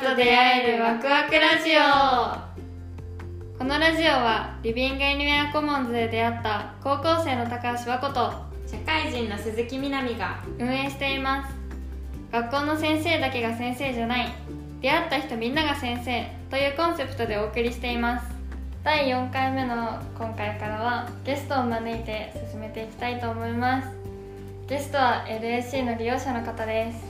と出会えるワクワクラジオ。このラジオはリビングエニウェアコモンズで出会った高校生の高橋和子と社会人の鈴木みなみが運営しています。学校の先生だけが先生じゃない。出会った人みんなが先生。というコンセプトでお送りしています。第4回目の今回からはゲストを招いて進めていきたいと思います。ゲストは LAC の利用者の方です。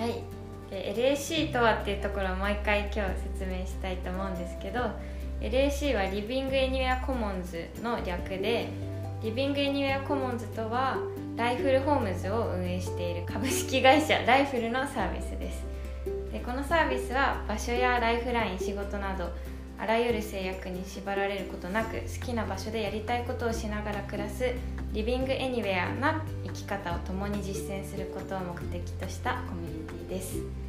はいで LAC とはっていうところをもう一回今日説明したいと思うんですけど LAC はリビングエニウェアコモンズの略で LivingAnywhere Commons とは LIFULL HOME'S を運営している株式会社ライフルのサービスです。でこのサービスは場所やライフライン仕事などあらゆる制約に縛られることなく好きな場所でやりたいことをしながら暮らす LivingAnywhere な生き方を共に実践することを目的としたコミュニティです。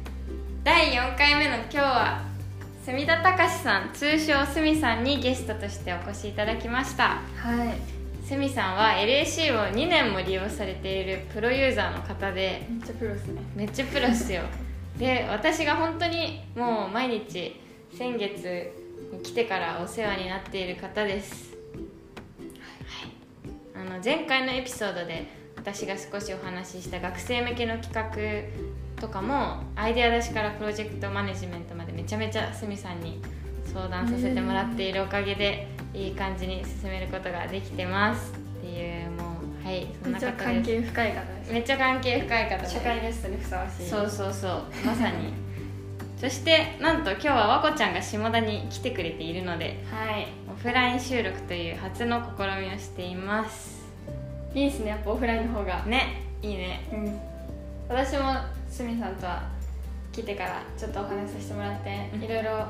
第4回目の今日は住田隆さん通称すみさんにゲストとしてお越しいただきました。はい。すみさんは LAC を2年も利用されているプロユーザーの方でめっちゃプロですね。めっちゃプロっすよ。で私が本当にもう毎日先月に来てからお世話になっている方です、はい、あの前回のエピソードで私が少しお話しした学生向けの企画とかもアイデア出しからプロジェクトマネジメントまでめちゃめちゃすみさんに相談させてもらっているおかげでいい感じに進めることができてますっていうもうはいそんな方で。す関係深い方です。めっちゃ関係深い方で社会ゲストにふさわしいそうそうそうまさにそしてなんと今日は和子ちゃんが下田に来てくれているのではい。オフライン収録という初の試みをしています。いいですね。やっぱオフラインの方が。ね。いいね。うん。私もすみさんとは来てからちょっとお話しさせてもらってうん。いろいろ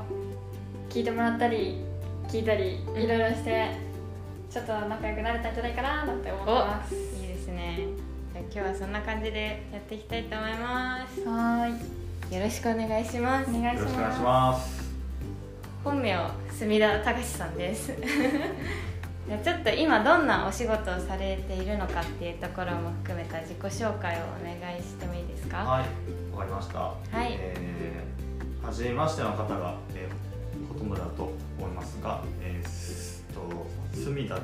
聞いてもらったり聞いたりうん。いろいろしてちょっと仲良くなれたんじゃないかななんて思ってます。いいですね。じゃあ今日はそんな感じでやっていきたいと思います。はーい。よろしくお願いします。お願いしよろしくお願いしまます。本名住田隆さんですじゃあちょっと今どんなお仕事をされているのかっていうところも含めた自己紹介をお願いしてもいいですか？はい、わかりました。はいえー、初めましての方が、えー、ほとんどだと思いますが、えー、すと住田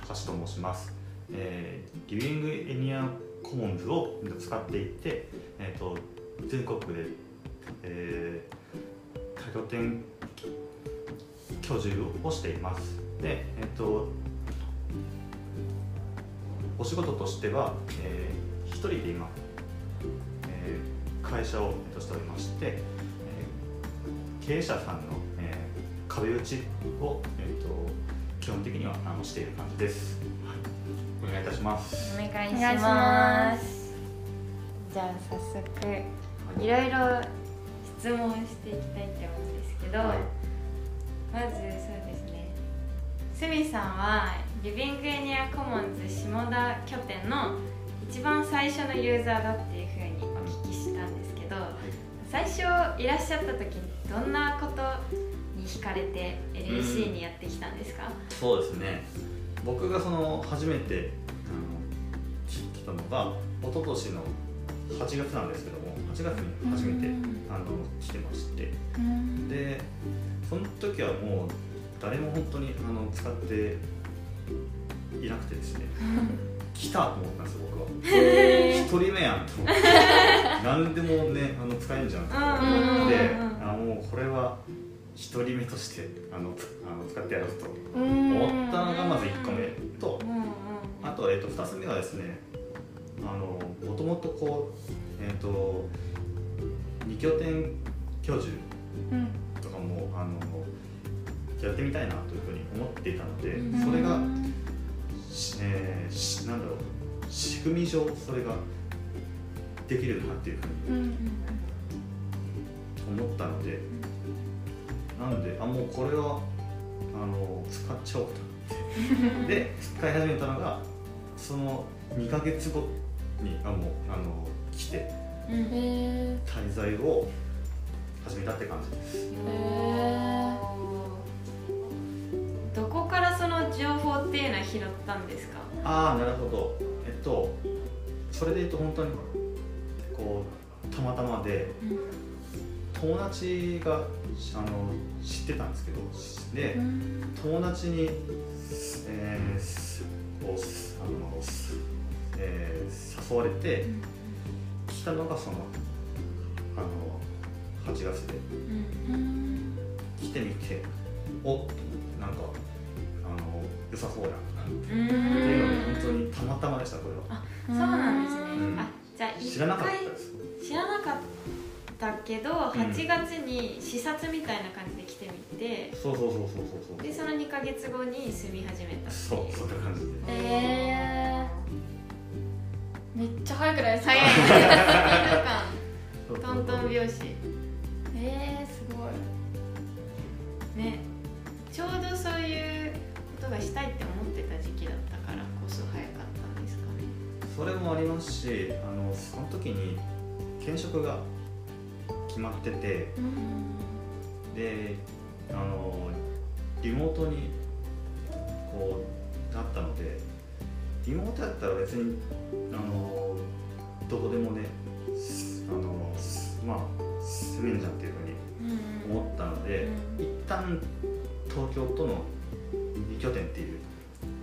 隆と申します。えー、リビングエニアコモンズを使っていて、えー、と全国で、えー、多拠点居住をしています。で、えっ、とお仕事としては、えー、一人で今、えー会社を、えっとしておりまして、えー経営者さんの、えー壁打ちを、えー、と基本的にはあのしている感じです、はい、お願いいたします。お願いしまます。じゃあ早速いろいろ質問していきたいと思うんですけど、はい。まずそうですねすみさんはリビングエニアコモンズ下田拠点の一番最初のユーザーだっていうふうにお聞きしたんですけど最初いらっしゃった時にどんなことに惹かれて LAC にやってきたんですか、そうですね。僕がその初めてあの来来たのが一昨年の8月なんですけども8月に初めてうん。あの来てまして。うん。でその時はもう誰も本当にあの使っていなくてですね 来たと思ったんですよ僕は。へ一人目やんと思って。何でもねあの使えんじゃんと思って。あもうこれは一人目としてあのつあの使ってやろうとー思ったのがまず1個目とあと,、えっと2つ目はですねあのもともとこうえっ、と二拠点居住うんやってみたいなというふうに思っていたので、うん。それが、しえーしなんだろう仕組み上それができるなっていうふうにうん思ったので、なんであもうこれはあの使っちゃおうと思って。で使い始めたのがその2ヶ月後にあもうあの来てうん。滞在を始めたって感じですっていうのは拾ったんですか？ああなるほど。えっとそれで言うと本当にこうたまたまで友達があの知ってたんですけどで友達に、えー、こうあの、えー、誘われて来たのがそのあの8月で。来てみておっなんか良さそうやっていうので本当にたまたまでしたこれは。そうなんですね、うん。あじゃあ知らなかったです。知らなかったけど8月に視察みたいな感じで来てみて、そうそうそうそうそうでその2か月後に住み始めたってそういう。そうそんな感じで。えー、めっちゃ早くないですか？早い。スピード感トントン拍子。えー、すごい。ね。ちょうどそういうことがしたいって思ってた時期だったからこそ早かったんですかね。それもありますしあのその時に転職が決まっててであのリモートにこうなったのでリモートやったら別にあのどこでもねあのまあ住めんじゃんっていうふうに思ったので、一旦東京との2拠点っていう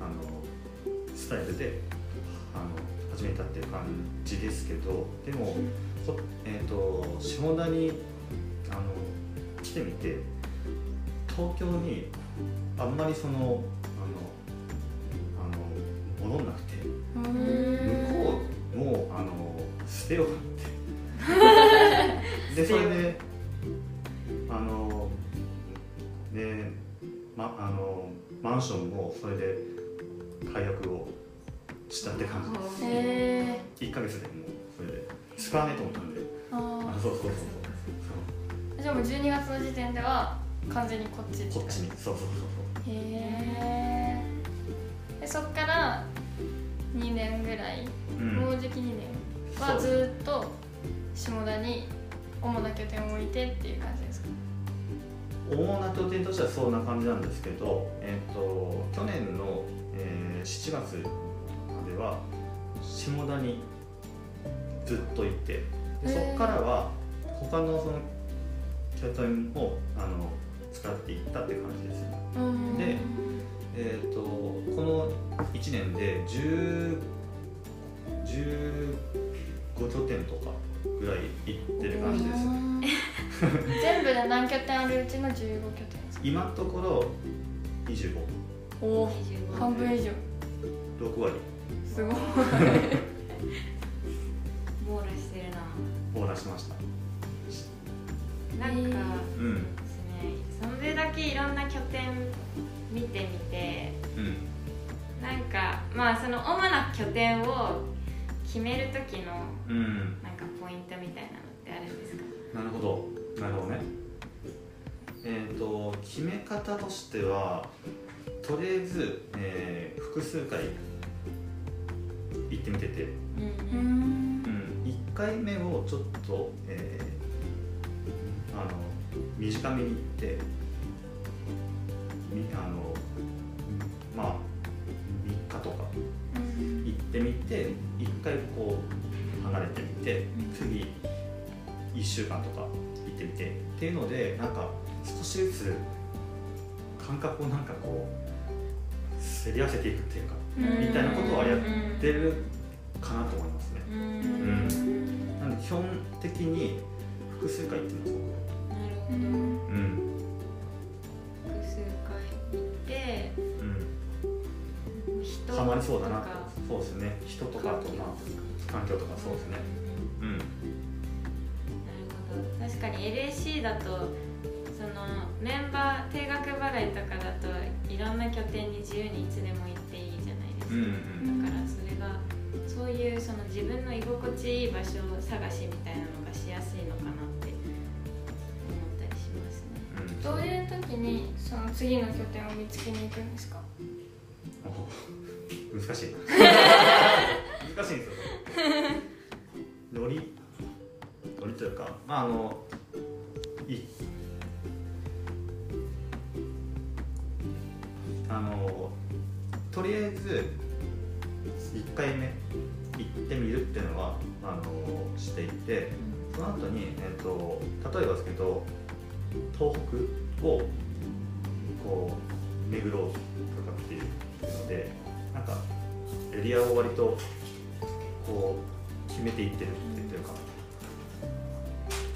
あのスタイルであの始めたっていう感じですけどでも、こえー、と下田にあの来てみて東京にあんまりそのあのあの戻んなくて向こうもあの捨てようかって。でそれであので、ま、あのマンションもそれで解約をしたって感じです。え1ヶ月でもうそれで使わないと思ったんでー、ああそうそうそうーじゃあもう12月の時点では完全にこっちそうこっちにそうそうそうへえでそっから2年ぐらい、そううん。もうじき2年はそう。ずっと下田に主な拠点を置いてっていう感じですか？主な拠点としてはそんな感じなんですけど、えー、と去年の、えー7月までは下田にずっといてでそこからは他のその拠点をあの使っていったって感じです。でえー、とこの1年で10 15拠点とかぐらい行ってる感じです。うん 全部で何拠点あるうちの15拠点ですか？今のところ25、おお25半分以上。6割。すごい。網羅してるな。網羅しました。なんか、えーうん。ですね。それだけいろんな拠点見てみてうん。なんかまあその主な拠点を決める時のうん。なんかポイントみたいなのってあるんですか？なるほどなるほどね。えっ、と決め方としてはとりあえず、えー複数回行ってみてて、ううん。んうん、1回目をちょっと、えーあの短めに行ってみあのまあ3日とか行ってみて1回こう離れてみて次1週間とかてっていうのでなんか少しずつ感覚をなんかこうすり合わせていくっていうかうん。みたいなことはやってるかなと思いますね。うん。なんで基本的に複数回行ってますうんうん複数回行ってうん。人ハマりそうだなと。とかそうですね。人とかあとまあ環境とか。そうですね。うん確かに LAC だとそのメンバー定額払いとかだといろんな拠点に自由にいつでも行っていいじゃないですか、うんうんだからそれがそういうその自分の居心地いい場所探しみたいなのがしやすいのかなって思ったりしますね。うん。どういう時にその次の拠点を見つけに行くんですか？お難しい。な 難しいんですよまああのいあのとりあえず1回目行ってみるっていうのはあのしていてそその後に、えー、と例えばですけど東北をこう巡ろうとかっていうのでなんかエリアを割とこう決めていってるって言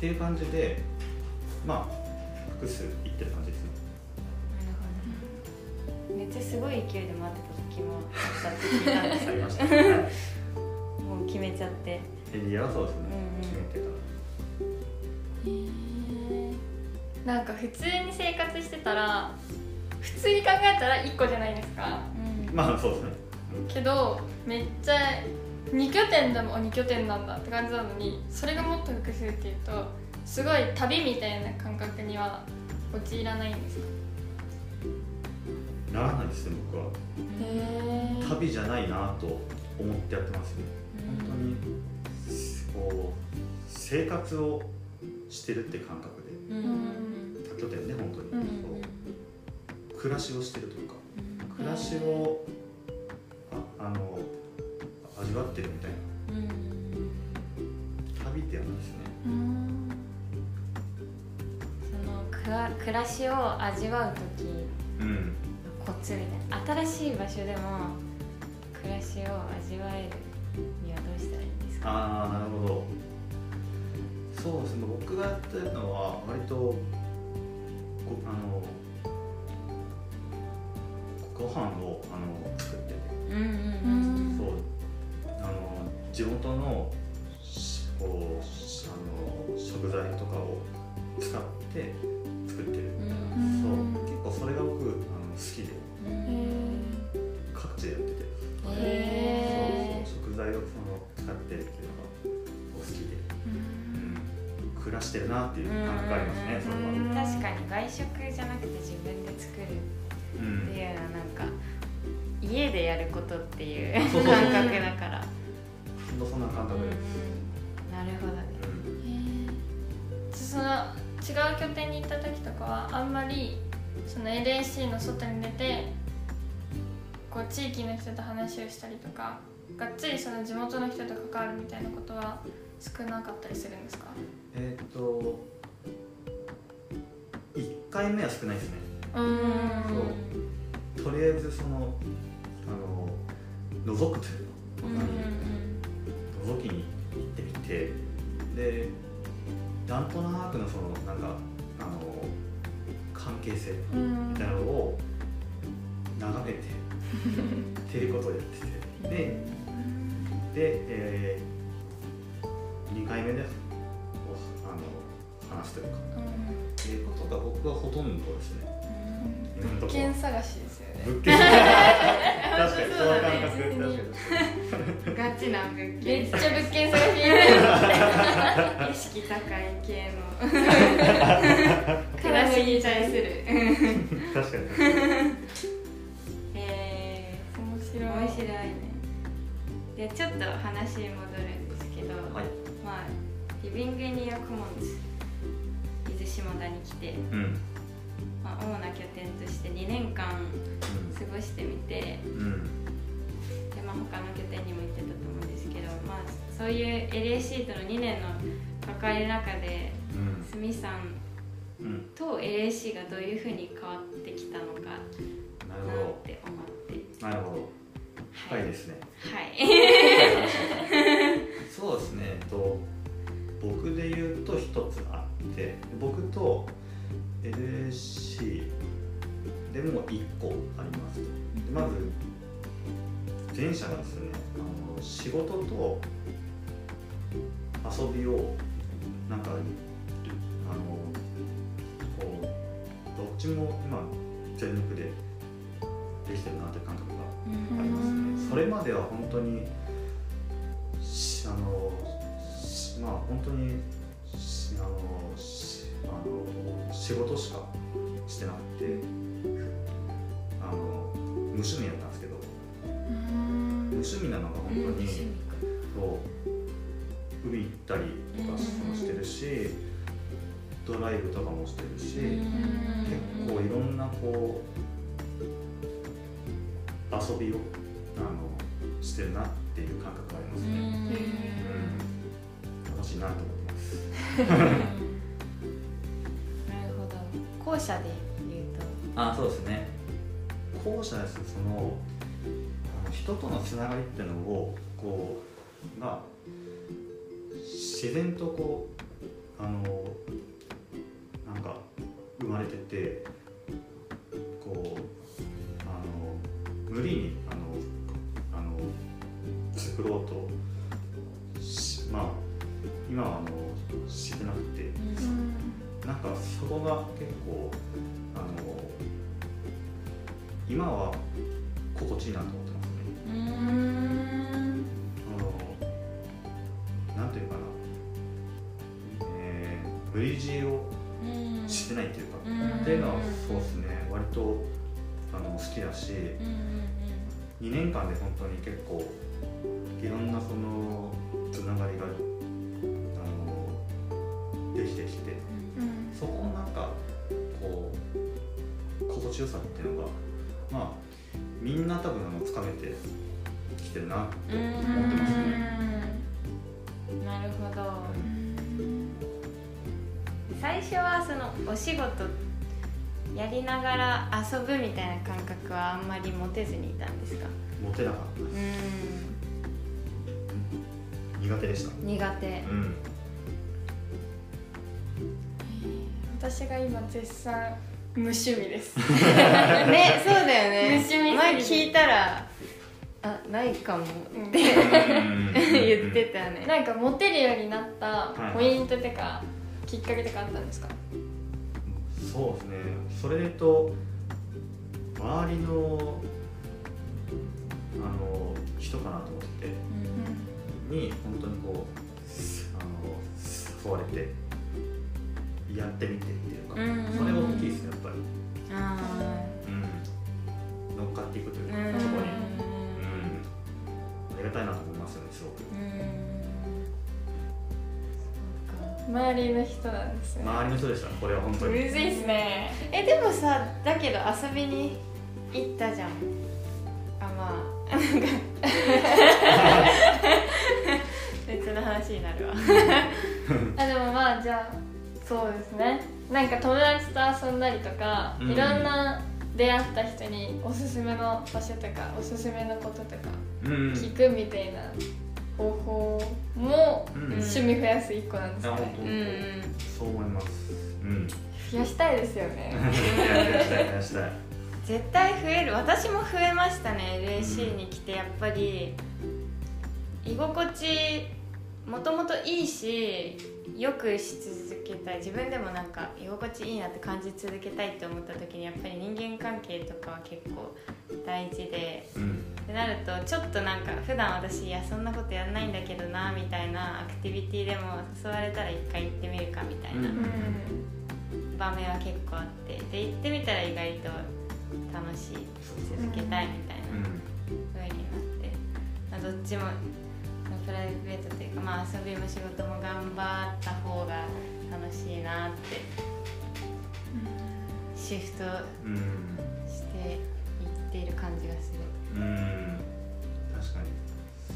っていう感じでまあ複数いってる感じですね。めっちゃすごい勢いで待ってた時もあったって聞いたんですけど。もう決めちゃって。エリアはそうですね、うんうん。決めてからなんか普通に生活してたら普通に考えたら1個じゃないですか。うん。まあそうですね。けどめっちゃ2拠点でもあ2拠点なんだって感じなのにそれがもっと複数っていうとすごい旅みたいな感覚には陥らないんですか？ならないですね僕は。へえ旅じゃないなと思ってやってますね。本当にこう生活をしてるって感覚で。うん。うん多拠点ね本当に、うんそう暮らしをしてるというか。暮らしをああの味わってるみたいうんな。旅ってやなんですね。うん。そのくら暮らしを味わう時。うん。コツみたいな新しい場所でも暮らしを味わえるにはどうしたらいいんですか？ああなるほど。そうですね。僕がやってるのは割とごあのご飯をあの作ってて。うんうんそうあの地元のしこうしあの食材とかを使って作ってる。うん。そう。結構それが僕あの好きで。うん各地でやってて。へそうそう食材をその使ってるっていうのが好きで、うん、暮らしてるなっていう感覚がありますねそれは、うん確かに外食じゃなくて自分で作るうんっていうのはなんか家でやることっていう感覚だから。ほんとそんな感覚です、うん。なるほどね。うんその違う拠点に行った時とかはあんまりその LAC の外に出てこう地域の人と話をしたりとかがっつりその地元の人と関わるみたいなことは少なかったりするんですか？えーっと1回目は少ないですね。うーん。そう。とりあえずそのあの覗くといううんうん。の覗きに行ってみてでなんとなくのそのなんかあの関係性うんみたいなのを眺めてっていうことをやってて。でで、え2回目であの話すというか。っていうことが僕はほとんどですね物件探しですよね。物件。確かにその感覚確かに。うんガチな物め件っちゃ物件探し意識高い系の。暮らしに対する。確かに。確え面ー、白い。面白いね。でちょっと話戻るんですけど、はい。まあリビングニアコモンズ伊豆下田に来て、うんまあ、主な拠点として2年間過ごしてみてうん。うんで、まあ、他の拠点にも行ってたと思うんですけど、まあ、そういう LAC との2年の関わりの中でうん。すみさんうん。と LAC がどういうふうに変わってきたのかなるほなって思って。どなるほど。深いですね。はい。そうですね。と僕で言うと一つあって僕と LAC でも1個あります。でまず前者がですねあの仕事と遊びをなんかあのこうどっちも今全力でできてるなという感覚がありますね。それまでは本当にしあのしまあ本当にしあのしあの仕事しかしてなくてあの無趣味だったんですけど無趣味なのが本当に、そう海行ったりとかもしてるしドライブとかもしてるしうん。結構いろんなこう遊びをあのしてるなっていう感覚がありますね、うん、楽しいなと思ってです 後者で言うと。あそうですね。後者ですその人とのつながりっていうのをこうが自然とこうあのなんか生まれててこうあの無理にあのあの作ろうとまあ今はあのかそこが結構あの今は心地いいな。と思ってますね。うんな。んていうかな、えー、無理強いをしてな。いっていうか、っていうのはそうですね割とあの好きだしうん2年間で本当に結構いろんな。そのつな。がりがあのできてきてそこのなんかこう心地よさっていうのがまあみんな多分あのつかめてきてるなってうん思ってますね。なるほど。最初はそのお仕事やりながら遊ぶみたいな感覚はあんまり持てずにいたんですか？モテなかったです。う苦手でした。ん苦手。うん私が今絶賛無趣味です。ねそうだよね。無趣味前聞いたらあないかも。うん。って言ってたね。なんかモテるようになったはい。ポイントとかきっかけとかあったんですか？そうですね。それでと周りのあの人かなと思ってて。に本当にこうあの誘われてやってみてっていうか、うんそれが大きいですねやっぱり、あうん、乗っかっていくというか、ーうん。そこに、うん、ありがたいなと思いますよねすごく。うん。周りの人なんですね。周りの人でしたこれは本当むにずいっすね。えでもさだけど遊びに行ったじゃん。あまあなんか。別の話になるわ。あでもまあじゃあそうですね。なんか友達と遊んだりとか、うん。いろんな出会った人におすすめの場所とかおすすめのこととかうん。聞くみたいな方法もうん。趣味増やす一個なんですね、うんうん。そう思います。うん。増やしたいですよね。やりたいやりたい。絶対増える。私も増えましたね。LAC に来てやっぱり。居心地もともといいしよくし続けたい。自分でもなんか居心地いいなって感じ続けたいって思った時にやっぱり人間関係とかは結構大事でうん。ってなるとちょっとなんか普段私いやそんなことやんないんだけどなみたいなアクティビティでも誘われたら一回行ってみるかみたいなうん。場面は結構あって。で行ってみたら意外と楽しい続けたいみたいなうん。風になって、まあ、どっちもプライベートというか、まあ、遊びも仕事も頑張った方が楽しいなってシフトうんしていっている感じがする。うん確かに。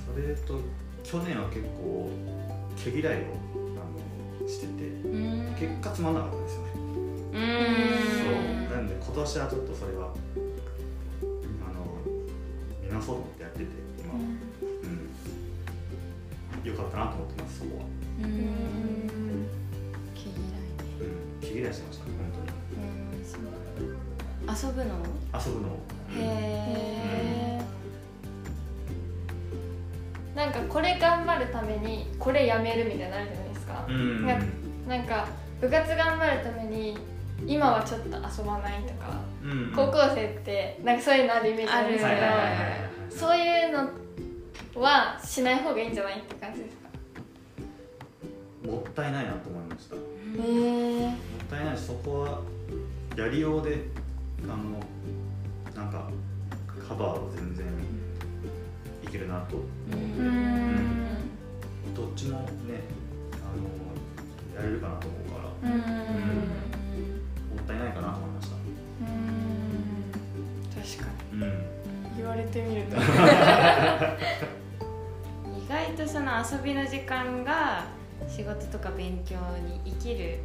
それと去年は結構毛嫌いをあのしててうん。結果つまんなかったんですよね。うそんう。なんで今年はちょっとそれはあの見直そうと思ってやってて良かったなと思ってます。そこはうん。うん。毛嫌いね。うん。毛嫌いしてました本うん。そう遊ぶの。当に遊ぶの。をへえなんかこれ頑張るためにこれやめるみたいなのあるじゃないですか、うん。ななんか部活頑張るために今はちょっと遊ばないとか、うん高校生ってなんかそういうのあるイメージなんですけど、はいはいはいはいはい。そういうのはしない方がいいんじゃないって感じですったいないなと思いました。もったいないしそこはやりようであのなんかカバーは全然いけるなと。うーん。どっちもねあのやれるかなと思うから。うーん。もったいないかなと思いました。確かうん。に言われてみると。意外とその遊びの時間が仕事とか勉強に生きる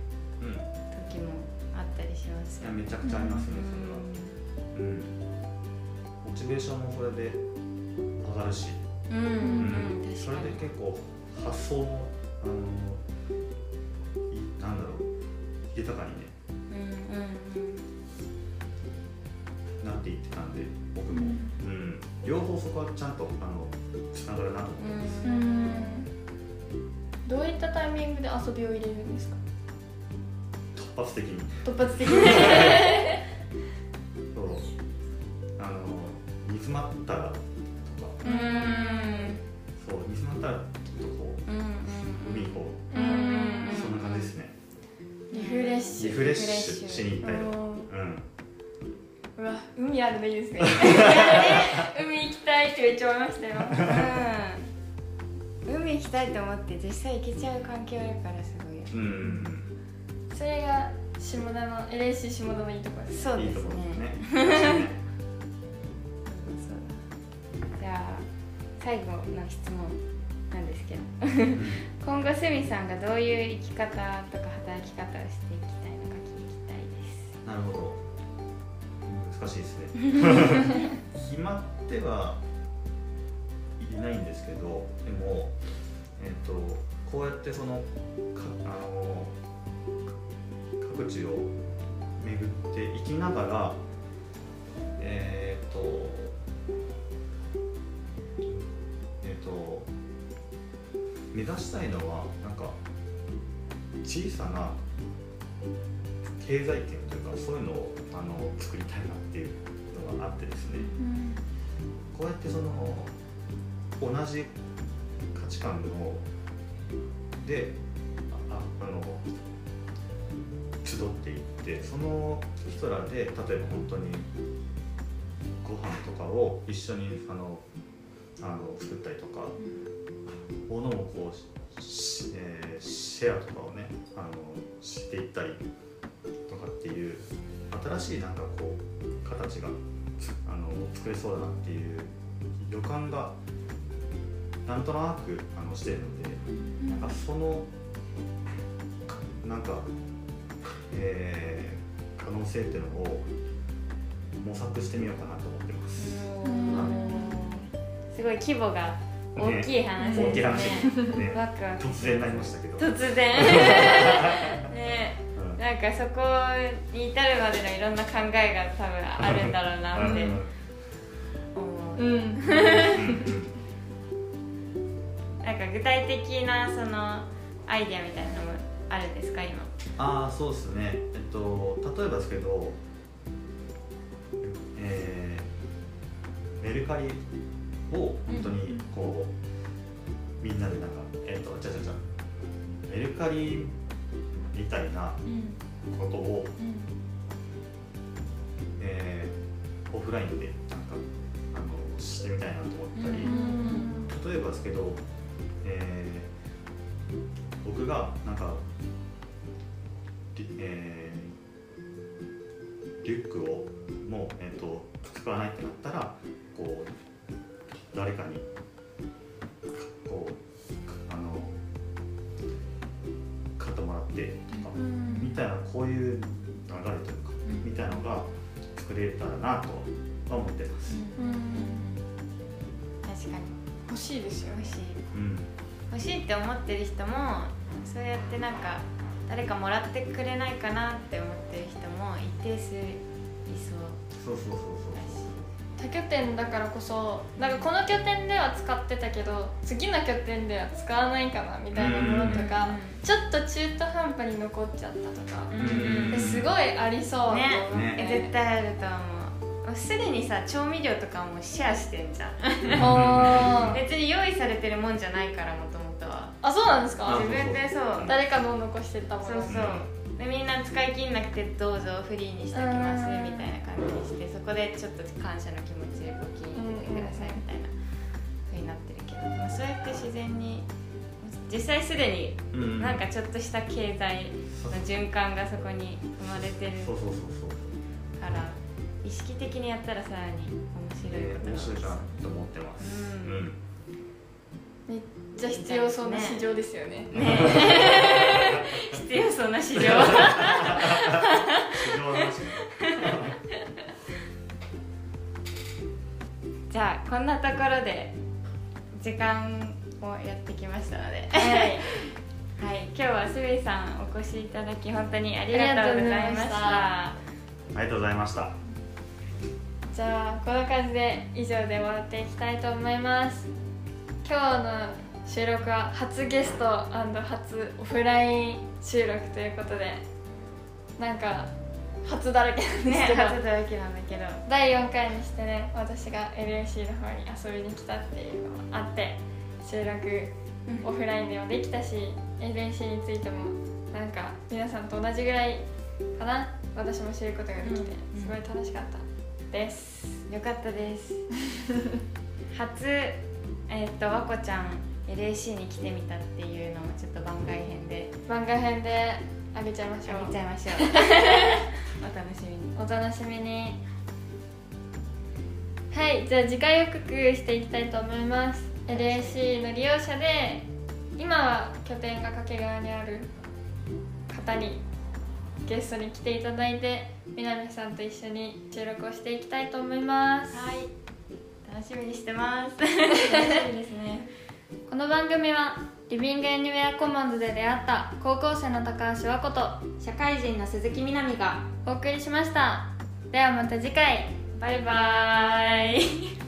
時もあったりしますよやめちゃくちゃありますねそれは。うん。モチベーションもそれで上がるし、うんうん、うんうん、それで結構発想もあのいなんだろう豊かにね。うんうんなっていってたんで僕も、うん。両方そこはちゃんとあのつながるなと思ってます、うんうんどういったタイミングで遊びを入れるんですか？突発的に。突発的に。そう。あの煮詰まったらとか。うん。うんそう煮詰まったらちょっとこうんうんう海行こう、うんそんな感じですね。リフレッシュ。リフレッシュしに行ったりとか。うんうん。うわ海あるのいいですね。海行きたいってめっちゃ思いましたよ。うん海行きたいと思って実際行けちゃう環境だからすごい。ようん。うんそれが下田の LAC 下田のいいところですそうですところですね。ねじゃあ最後の質問なんですけど。うん。今後すみさんがどういう生き方とか働き方をしていきたいのか聞きたいです。なるほど。難しいですね。決まってはいないんですけどでも、えっとこうやってそのかあの各地を巡っていきながらえっ、とえっ、と目指したいのはなんか小さな経済圏というかそういうのをあの作りたいなっていうのがあってですね。こうやってその同じ価値観の。でああの集っていってその人らで例えば本当にご飯とかを一緒にあのあの作ったりとか物をこうし、えーシェアとかをねあのしていったりとかっていう新しいなんかこう形があの作れそうだなっていう予感がなんとなくあのしてるのでなんかそのかなんか、えー可能性っていうのを模索してみようかなと思ってます。すごい規模が大きい話ですね。ね。ワクワク。突然になりましたけど、突然。ね。うん。なんかそこに至るまでのいろんな考えが多分あるんだろうなってうん。思う。うん具体的なそのアイデアみたいなのもあるんですか今？ああそうですね。えっと例えばですけどえーメルカリを本当にこう、みんなでなんかえっとじゃじゃじゃメルカリみたいなことを、えーオフラインでなんかあのしてみたいなと思ったり、例えばですけど、えー僕がなんか、リえーリュックをもう、えー、と使わないってなったらこう誰かにこうあの買ってもらってとか、みたいなこういう流れというか、みたいなのが作れたらなとは思ってます。確かに。欲しいですよ欲しい。うん欲しいって思ってる人もそうやってなんか誰かもらってくれないかなって思ってる人も一定数いそう。そうそうそうだし多拠点だからこそなんかこの拠点では使ってたけど次の拠点では使わないかなみたいなものとかうんちょっと中途半端に残っちゃったとかすごいありそうね。え絶対あると思うすでにさ調味料とかもシェアしてんじゃん。別に用意されてるもんじゃないからもともとは。あそうなんですあか？自分でそう。誰かの残してたもの。そう。そうでみんな使い切んなくてどうぞフリーにしておきますうんみたいな感じにしてそこでちょっと感謝の気持ちで募金入れてくださいみたいなふうになってるけど、まあ、そうやって自然に実際すでにうん。なんかちょっとした経済の循環がそこに生まれてるから意識的にやったらさらに面白いえーことが面白いかなと思ってます。うん。めっちちゃ必要そうな市場ですよね。ね。必要そうな市場。市場の話ねじゃあこんなところで時間をやってきましたので。はい。はい、今日はすべさんお越しいただき本当にありがとうございました。あありがとうございましたじゃあこんな感じで以上で終わっていきたいと思います。今日の収録は初ゲスト初オフライン収録ということでなんか初だらけなんですねけど、初だらけなんだけど。第4回にしてね私が LAC の方に遊びに来たっていうのもあって収録オフラインでもできたし LAC についてもなんか皆さんと同じぐらいかな。私も知ることができてうん。すごい楽しかったです、よかったです。初えっ、と和子ちゃん LAC に来てみたっていうのもちょっと番外編で。番外編であげちゃいましょう。あげちゃいましょう。お楽しみに。お楽しみに。はいじゃあ次回予告していきたいと思います。LAC の利用者で今は拠点が掛川にある方にゲストに来ていただいて南さんと一緒に収録をしていきたいと思います。はい。楽しみにしてます。楽しみですね。この番組はリビングエニウェアコモンズで出会った高校生の高橋和子と社会人の鈴木みなみがお送りしました。ではまた次回。バイバーイ